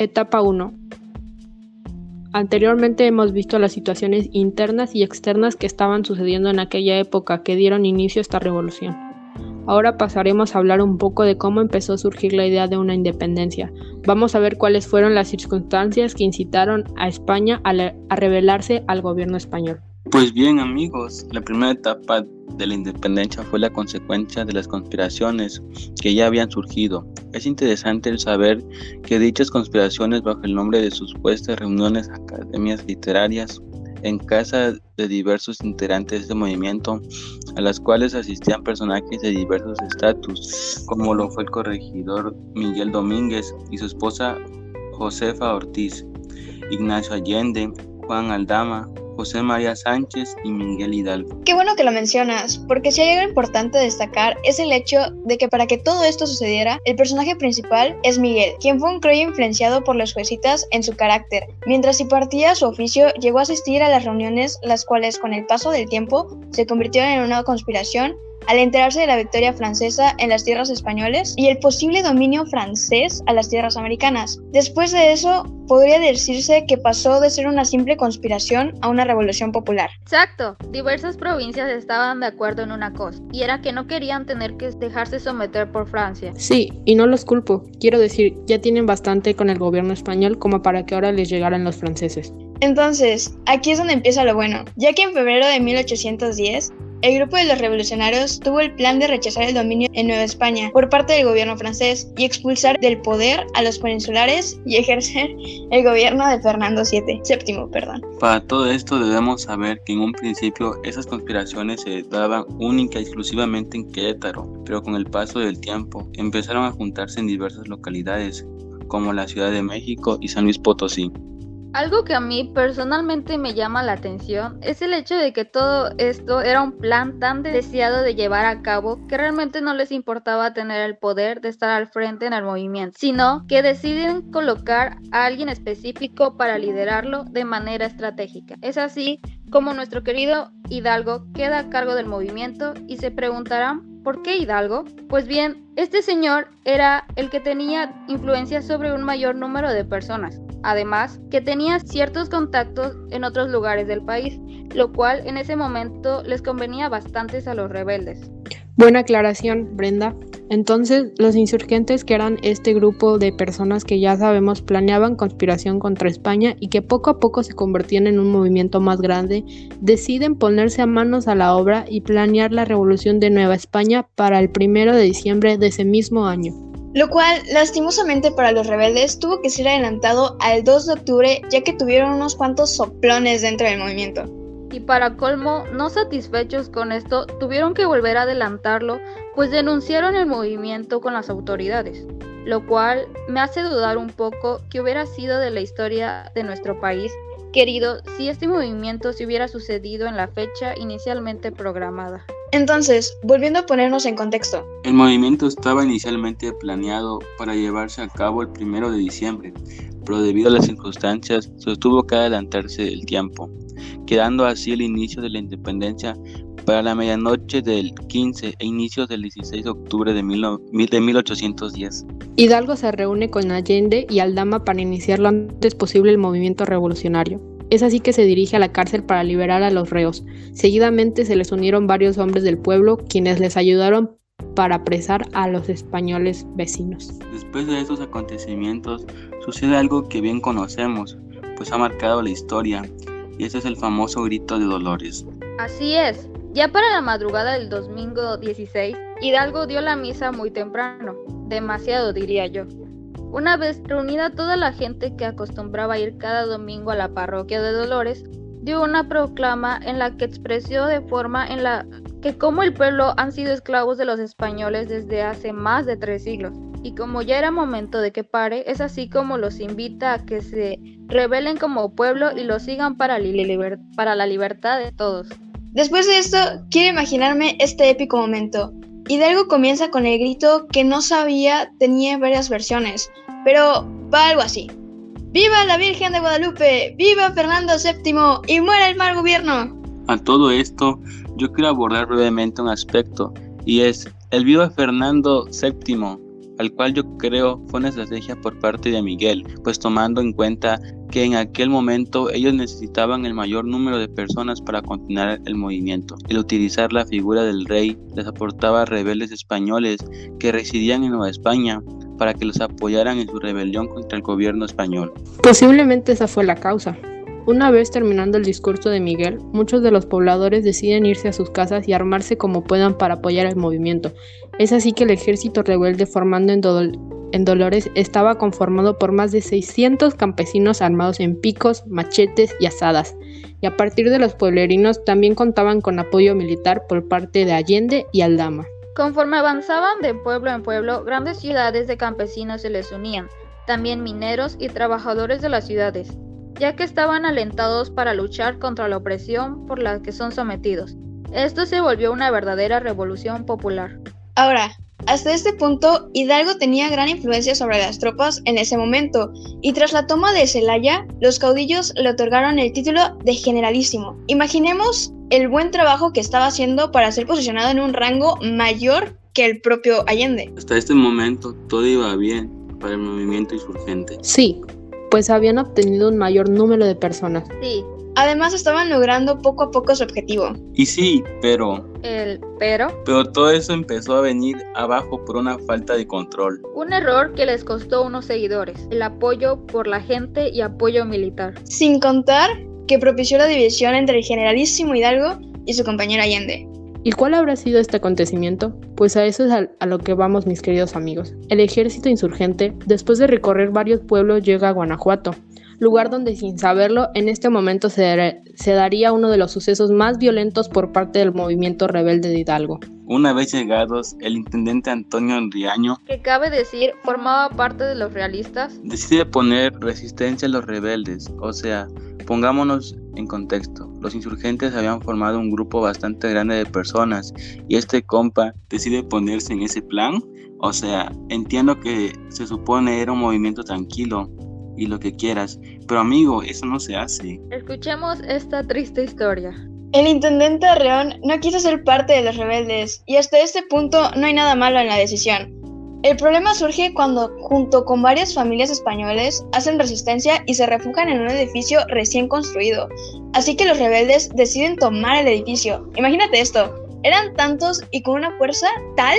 Etapa 1. Anteriormente hemos visto las situaciones internas y externas que estaban sucediendo en aquella época que dieron inicio a esta revolución. Ahora pasaremos a hablar un poco de cómo empezó a surgir la idea de una independencia. Vamos a ver cuáles fueron las circunstancias que incitaron a España a, a rebelarse al gobierno español. Pues bien amigos, la primera etapa de la independencia fue la consecuencia de las conspiraciones que ya habían surgido. Es interesante el saber que dichas conspiraciones bajo el nombre de supuestas reuniones academias literarias en casa de diversos integrantes de este movimiento, a las cuales asistían personajes de diversos estatus, como lo fue el corregidor Miguel Domínguez y su esposa Josefa Ortiz, Ignacio Allende, Juan Aldama, José María Sánchez y Miguel Hidalgo. Qué bueno que lo mencionas, porque si hay algo importante destacar es el hecho de que para que todo esto sucediera, el personaje principal es Miguel, quien fue un crey influenciado por los juezitas en su carácter. Mientras impartía su oficio, llegó a asistir a las reuniones, las cuales con el paso del tiempo se convirtieron en una conspiración al enterarse de la victoria francesa en las tierras españolas y el posible dominio francés a las tierras americanas. Después de eso, podría decirse que pasó de ser una simple conspiración a una revolución popular. Exacto, diversas provincias estaban de acuerdo en una cosa, y era que no querían tener que dejarse someter por Francia. Sí, y no los culpo, quiero decir, ya tienen bastante con el gobierno español como para que ahora les llegaran los franceses. Entonces, aquí es donde empieza lo bueno, ya que en febrero de 1810, el grupo de los revolucionarios tuvo el plan de rechazar el dominio en Nueva España por parte del gobierno francés y expulsar del poder a los peninsulares y ejercer el gobierno de Fernando VII, séptimo, perdón. Para todo esto debemos saber que en un principio esas conspiraciones se daban única y exclusivamente en Querétaro, pero con el paso del tiempo empezaron a juntarse en diversas localidades como la Ciudad de México y San Luis Potosí. Algo que a mí personalmente me llama la atención es el hecho de que todo esto era un plan tan deseado de llevar a cabo que realmente no les importaba tener el poder de estar al frente en el movimiento, sino que deciden colocar a alguien específico para liderarlo de manera estratégica. Es así como nuestro querido Hidalgo queda a cargo del movimiento y se preguntarán ¿por qué Hidalgo? Pues bien, este señor era el que tenía influencia sobre un mayor número de personas Además, que tenía ciertos contactos en otros lugares del país, lo cual en ese momento les convenía bastante a los rebeldes. Buena aclaración, Brenda. Entonces, los insurgentes, que eran este grupo de personas que ya sabemos planeaban conspiración contra España y que poco a poco se convertían en un movimiento más grande, deciden ponerse a manos a la obra y planear la revolución de Nueva España para el primero de diciembre de ese mismo año lo cual lastimosamente para los rebeldes tuvo que ser adelantado al 2 de octubre ya que tuvieron unos cuantos soplones dentro del movimiento. Y para colmo, no satisfechos con esto, tuvieron que volver a adelantarlo, pues denunciaron el movimiento con las autoridades, lo cual me hace dudar un poco que hubiera sido de la historia de nuestro país querido si este movimiento se hubiera sucedido en la fecha inicialmente programada. Entonces, volviendo a ponernos en contexto. El movimiento estaba inicialmente planeado para llevarse a cabo el primero de diciembre, pero debido a las circunstancias sostuvo que adelantarse el tiempo, quedando así el inicio de la independencia para la medianoche del 15 e inicios del 16 de octubre de, de 1810. Hidalgo se reúne con Allende y Aldama para iniciar lo antes posible el movimiento revolucionario. Es así que se dirige a la cárcel para liberar a los reos. Seguidamente se les unieron varios hombres del pueblo quienes les ayudaron para apresar a los españoles vecinos. Después de estos acontecimientos sucede algo que bien conocemos, pues ha marcado la historia, y ese es el famoso grito de Dolores. Así es, ya para la madrugada del domingo 16, Hidalgo dio la misa muy temprano, demasiado diría yo. Una vez reunida toda la gente que acostumbraba ir cada domingo a la parroquia de Dolores, dio una proclama en la que expresó de forma en la que como el pueblo han sido esclavos de los españoles desde hace más de tres siglos, y como ya era momento de que pare, es así como los invita a que se rebelen como pueblo y lo sigan para, para la libertad de todos. Después de esto, quiero imaginarme este épico momento, Hidalgo comienza con el grito que no sabía tenía varias versiones, pero va algo así. ¡Viva la Virgen de Guadalupe! ¡Viva Fernando VII! ¡Y muera el mal gobierno! A todo esto, yo quiero abordar brevemente un aspecto, y es el viva Fernando VII al cual yo creo fue una estrategia por parte de Miguel, pues tomando en cuenta que en aquel momento ellos necesitaban el mayor número de personas para continuar el movimiento. El utilizar la figura del rey les aportaba rebeldes españoles que residían en Nueva España para que los apoyaran en su rebelión contra el gobierno español. Posiblemente esa fue la causa. Una vez terminando el discurso de Miguel, muchos de los pobladores deciden irse a sus casas y armarse como puedan para apoyar el movimiento. Es así que el ejército rebelde formando en, Dolores estaba conformado por más de 600 campesinos armados en picos, machetes y asadas, y a partir de los pueblerinos también contaban con apoyo militar por parte de Allende y Aldama. Conforme avanzaban de pueblo en pueblo, grandes ciudades de campesinos se les unían, también mineros y trabajadores de las ciudades ya que estaban alentados para luchar contra la opresión por la que son sometidos. Esto se volvió una verdadera revolución popular. Ahora, hasta este punto, Hidalgo tenía gran influencia sobre las tropas en ese momento, y tras la toma de Celaya, los caudillos le otorgaron el título de generalísimo. Imaginemos el buen trabajo que estaba haciendo para ser posicionado en un rango mayor que el propio Allende. Hasta este momento todo iba bien para el movimiento insurgente. Sí, pues habían obtenido un mayor número de personas. Sí. Además estaban logrando poco a poco su objetivo. Y sí, pero... El pero... Pero todo eso empezó a venir abajo por una falta de control. Un error que les costó unos seguidores, el apoyo por la gente y apoyo militar. Sin contar que propició la división entre el generalísimo Hidalgo y su compañero Allende. ¿Y cuál habrá sido este acontecimiento? Pues a eso es a, lo que vamos mis queridos amigos. El ejército insurgente, después de recorrer varios pueblos, llega a Guanajuato, lugar donde sin saberlo en este momento se, se daría uno de los sucesos más violentos por parte del movimiento rebelde de Hidalgo. Una vez llegados, el intendente Antonio Enriaño, que cabe decir formaba parte de los realistas, decide poner resistencia a los rebeldes, o sea, Pongámonos en contexto, los insurgentes habían formado un grupo bastante grande de personas y este compa decide ponerse en ese plan. O sea, entiendo que se supone era un movimiento tranquilo y lo que quieras, pero amigo, eso no se hace. Escuchemos esta triste historia. El intendente Arreón no quiso ser parte de los rebeldes y hasta este punto no hay nada malo en la decisión. El problema surge cuando, junto con varias familias españoles, hacen resistencia y se refugian en un edificio recién construido. Así que los rebeldes deciden tomar el edificio. Imagínate esto, eran tantos y con una fuerza tal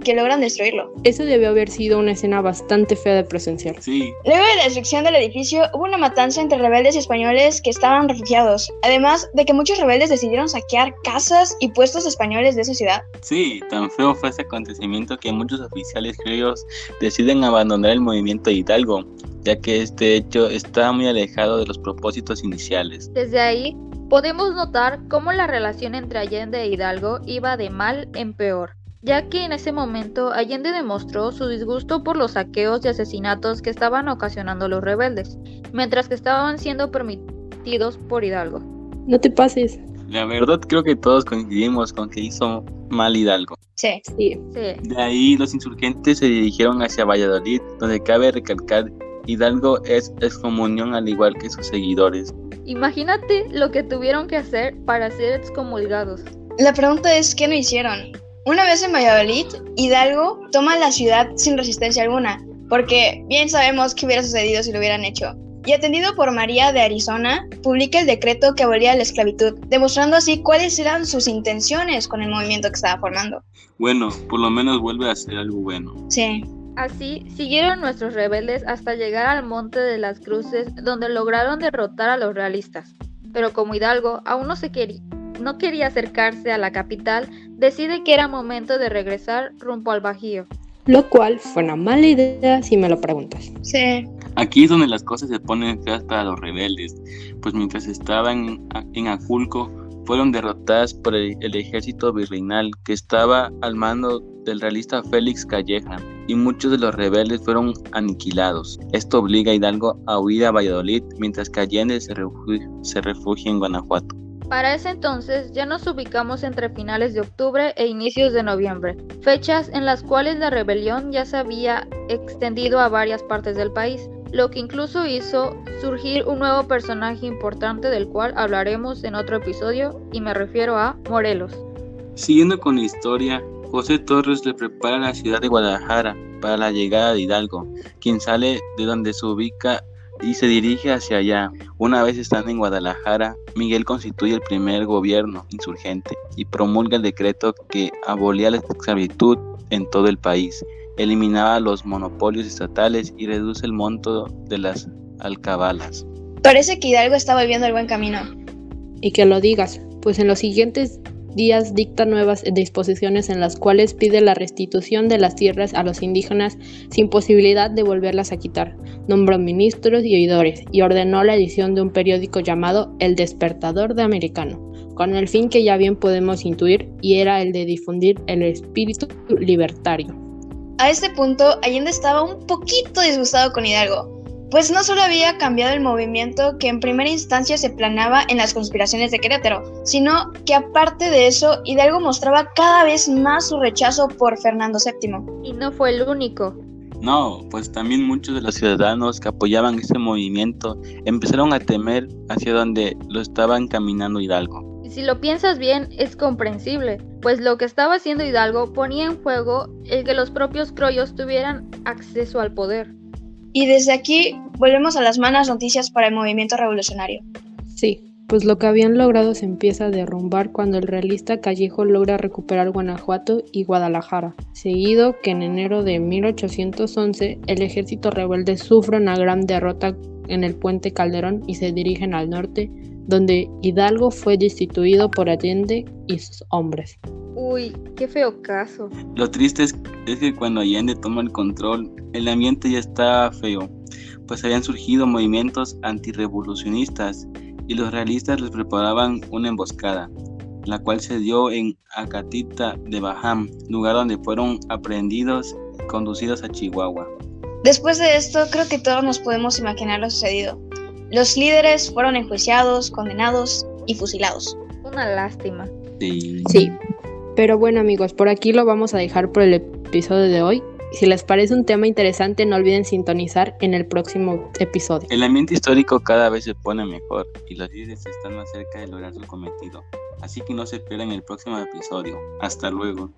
que logran destruirlo. Eso debió haber sido una escena bastante fea de presenciar. Sí. Luego de la destrucción del edificio, hubo una matanza entre rebeldes y españoles que estaban refugiados, además de que muchos rebeldes decidieron saquear casas y puestos españoles de esa ciudad. Sí, tan feo fue ese acontecimiento que muchos oficiales criollos deciden abandonar el movimiento de Hidalgo, ya que este hecho está muy alejado de los propósitos iniciales. Desde ahí, podemos notar cómo la relación entre Allende e Hidalgo iba de mal en peor ya que en ese momento Allende demostró su disgusto por los saqueos y asesinatos que estaban ocasionando los rebeldes, mientras que estaban siendo permitidos por Hidalgo. No te pases. La verdad creo que todos coincidimos con que hizo mal Hidalgo. Sí. Sí. De ahí los insurgentes se dirigieron hacia Valladolid, donde cabe recalcar Hidalgo es excomunión al igual que sus seguidores. Imagínate lo que tuvieron que hacer para ser excomulgados. La pregunta es, ¿qué no hicieron? Una vez en Valladolid, Hidalgo toma la ciudad sin resistencia alguna, porque bien sabemos qué hubiera sucedido si lo hubieran hecho. Y atendido por María de Arizona, publica el decreto que abolía la esclavitud, demostrando así cuáles eran sus intenciones con el movimiento que estaba formando. Bueno, por lo menos vuelve a ser algo bueno. Sí. Así siguieron nuestros rebeldes hasta llegar al Monte de las Cruces, donde lograron derrotar a los realistas. Pero como Hidalgo aún no se quería no quería acercarse a la capital, decide que era momento de regresar rumbo al Bajío. Lo cual fue una mala idea si me lo preguntas. Sí. Aquí es donde las cosas se ponen feas para los rebeldes, pues mientras estaban en Aculco fueron derrotadas por el, el, ejército virreinal que estaba al mando del realista Félix Calleja y muchos de los rebeldes fueron aniquilados. Esto obliga a Hidalgo a huir a Valladolid mientras que Allende se se refugia en Guanajuato. Para ese entonces ya nos ubicamos entre finales de octubre e inicios de noviembre, fechas en las cuales la rebelión ya se había extendido a varias partes del país, lo que incluso hizo surgir un nuevo personaje importante del cual hablaremos en otro episodio y me refiero a Morelos. Siguiendo con la historia, José Torres le prepara la ciudad de Guadalajara para la llegada de Hidalgo, quien sale de donde se ubica y se dirige hacia allá. Una vez estando en Guadalajara, Miguel constituye el primer gobierno insurgente y promulga el decreto que abolía la esclavitud en todo el país, eliminaba los monopolios estatales y reduce el monto de las alcabalas. Parece que Hidalgo está volviendo el buen camino. Y que lo digas, pues en los siguientes días dicta nuevas disposiciones en las cuales pide la restitución de las tierras a los indígenas sin posibilidad de volverlas a quitar. Nombró ministros y oidores y ordenó la edición de un periódico llamado El Despertador de Americano, con el fin que ya bien podemos intuir y era el de difundir el espíritu libertario. A este punto, Allende estaba un poquito disgustado con Hidalgo, pues no solo había cambiado el movimiento que en primera instancia se planeaba en las conspiraciones de Querétaro, sino que aparte de eso, Hidalgo mostraba cada vez más su rechazo por Fernando VII. Y no fue el único. No, pues también muchos de los ciudadanos que apoyaban ese movimiento empezaron a temer hacia donde lo estaba encaminando Hidalgo. Y si lo piensas bien, es comprensible, pues lo que estaba haciendo Hidalgo ponía en juego el que los propios croyos tuvieran acceso al poder. Y desde aquí volvemos a las malas noticias para el movimiento revolucionario. Sí, pues lo que habían logrado se empieza a derrumbar cuando el realista Callejo logra recuperar Guanajuato y Guadalajara, seguido que en enero de 1811 el ejército rebelde sufre una gran derrota en el puente Calderón y se dirigen al norte, donde Hidalgo fue destituido por Allende y sus hombres. Uy, qué feo caso. Lo triste es, que cuando Allende toma el control, el ambiente ya está feo, pues habían surgido movimientos antirrevolucionistas y los realistas les preparaban una emboscada, la cual se dio en Acatita de Bajam, lugar donde fueron aprendidos y conducidos a Chihuahua. Después de esto, creo que todos nos podemos imaginar lo sucedido. Los líderes fueron enjuiciados, condenados y fusilados. Una lástima. Sí. Sí, pero bueno amigos, por aquí lo vamos a dejar por el episodio de hoy. Si les parece un tema interesante, no olviden sintonizar en el próximo episodio. El ambiente histórico cada vez se pone mejor y los líderes están más cerca de lograr su cometido. Así que no se pierdan el próximo episodio. Hasta luego.